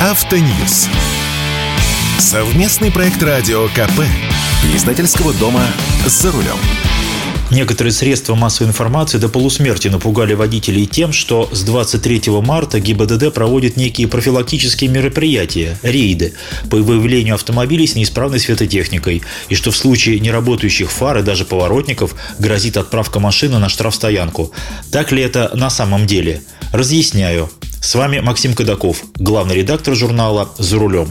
Автоньюз. Совместный проект радио КП. Издательского дома «За рулем». Некоторые средства массовой информации до полусмерти напугали водителей тем, что с 23 марта ГИБДД проводит некие профилактические мероприятия, рейды, по выявлению автомобилей с неисправной светотехникой, и что в случае неработающих фар и даже поворотников грозит отправка машины на штрафстоянку. Так ли это на самом деле? Разъясняю. С вами Максим Кадаков, главный редактор журнала «За рулем»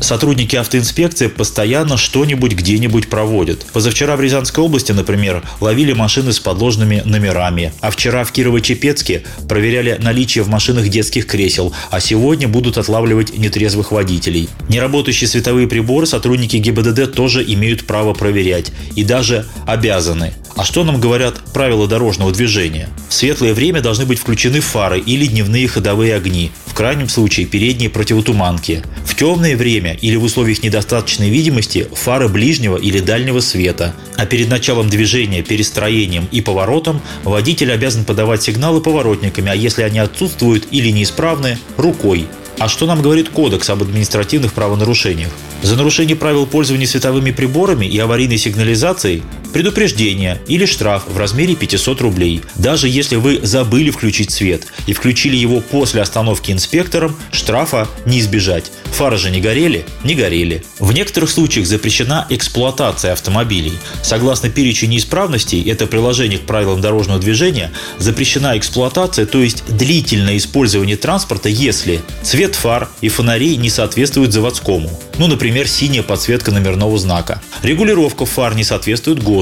сотрудники автоинспекции постоянно что-нибудь где-нибудь проводят. Позавчера в Рязанской области, например, ловили машины с подложными номерами, а вчера в Кирово-Чепецке проверяли наличие в машинах детских кресел, а сегодня будут отлавливать нетрезвых водителей. Неработающие световые приборы сотрудники ГИБДД тоже имеют право проверять и даже обязаны. А что нам говорят правила дорожного движения? В светлое время должны быть включены фары или дневные ходовые огни, в крайнем случае передние противотуманки. В темное время или в условиях недостаточной видимости фары ближнего или дальнего света. А перед началом движения, перестроением и поворотом водитель обязан подавать сигналы поворотниками, а если они отсутствуют или неисправны – рукой. А что нам говорит Кодекс об административных правонарушениях? За нарушение правил пользования световыми приборами и аварийной сигнализацией предупреждение или штраф в размере 500 рублей. Даже если вы забыли включить свет и включили его после остановки инспектором, штрафа не избежать. Фары же не горели? Не горели. В некоторых случаях запрещена эксплуатация автомобилей. Согласно перечню неисправностей, это приложение к правилам дорожного движения, запрещена эксплуатация, то есть длительное использование транспорта, если цвет фар и фонарей не соответствуют заводскому. Ну, например, синяя подсветка номерного знака. Регулировка фар не соответствует ГОСТу.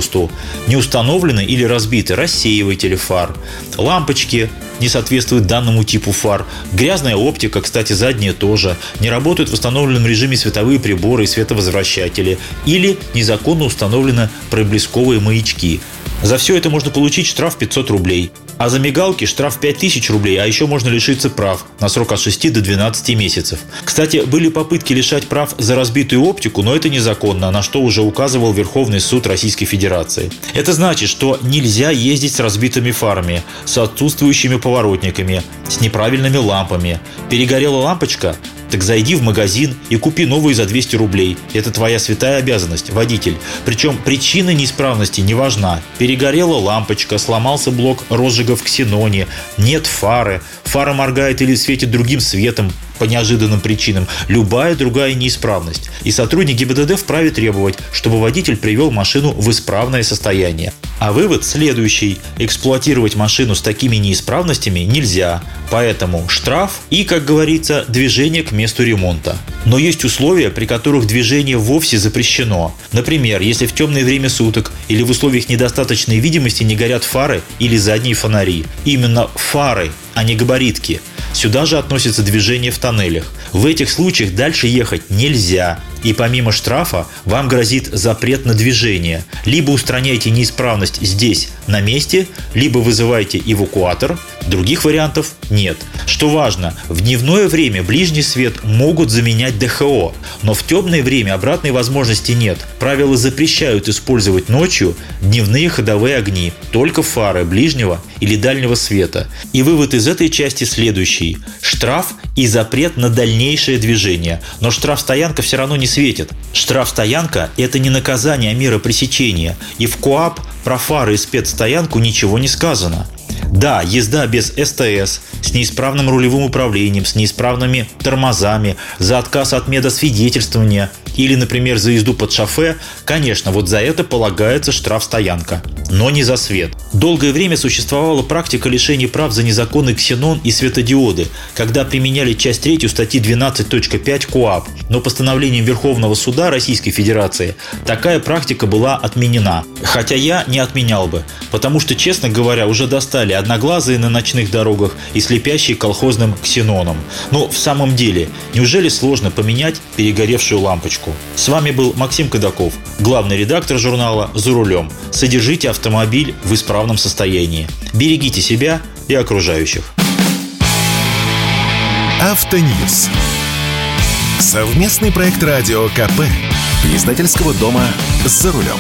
Не установлены или разбиты рассеиватели фар. Лампочки не соответствуют данному типу фар. Грязная оптика, кстати, задняя тоже. Не работают в установленном режиме световые приборы и световозвращатели. Или незаконно установлены проблесковые маячки. За все это можно получить штраф 500 рублей. А за мигалки штраф 5000 рублей, а еще можно лишиться прав на срок от 6 до 12 месяцев. Кстати, были попытки лишать прав за разбитую оптику, но это незаконно, на что уже указывал Верховный суд Российской Федерации. Это значит, что нельзя ездить с разбитыми фарами, с отсутствующими поворотниками, с неправильными лампами. Перегорела лампочка, так зайди в магазин и купи новую за 200 рублей. Это твоя святая обязанность, водитель. Причем причина неисправности не важна. Перегорела лампочка, сломался блок розжига в ксеноне, нет фары, фара моргает или светит другим светом, по неожиданным причинам любая другая неисправность. И сотрудник ГИБДД вправе требовать, чтобы водитель привел машину в исправное состояние. А вывод следующий. Эксплуатировать машину с такими неисправностями нельзя. Поэтому штраф и, как говорится, движение к месту ремонта. Но есть условия, при которых движение вовсе запрещено. Например, если в темное время суток или в условиях недостаточной видимости не горят фары или задние фонари. Именно фары, а не габаритки. Сюда же относится движение в тоннелях. В этих случаях дальше ехать нельзя. И помимо штрафа вам грозит запрет на движение. Либо устраняйте неисправность здесь, на месте, либо вызывайте эвакуатор. Других вариантов нет. Что важно, в дневное время ближний свет могут заменять ДХО, но в темное время обратной возможности нет. Правила запрещают использовать ночью дневные ходовые огни, только фары ближнего или дальнего света. И вывод из этой части следующий. Штраф и запрет на дальнейшее движение. Но штраф-стоянка все равно не светит. Штраф-стоянка – это не наказание, а мера пресечения. И в КОАП про фары и спецстоянку ничего не сказано. Да, езда без СТС, с неисправным рулевым управлением, с неисправными тормозами, за отказ от медосвидетельствования или, например, за езду под шофе, конечно, вот за это полагается штраф-стоянка, но не за свет. Долгое время существовала практика лишения прав за незаконный ксенон и светодиоды, когда применяли часть 3 статьи 12.5 КОАП, но постановлением Верховного суда Российской Федерации такая практика была отменена. Хотя я не отменял бы, потому что, честно говоря, уже достали одноглазые на ночных дорогах и слепящие колхозным ксеноном. Но в самом деле, неужели сложно поменять перегоревшую лампочку? С вами был Максим Кадаков, главный редактор журнала «За рулем». Содержите автомобиль в исправном состоянии. Берегите себя и окружающих. Автоньюз. Совместный проект радио КП. Издательского дома «За рулем».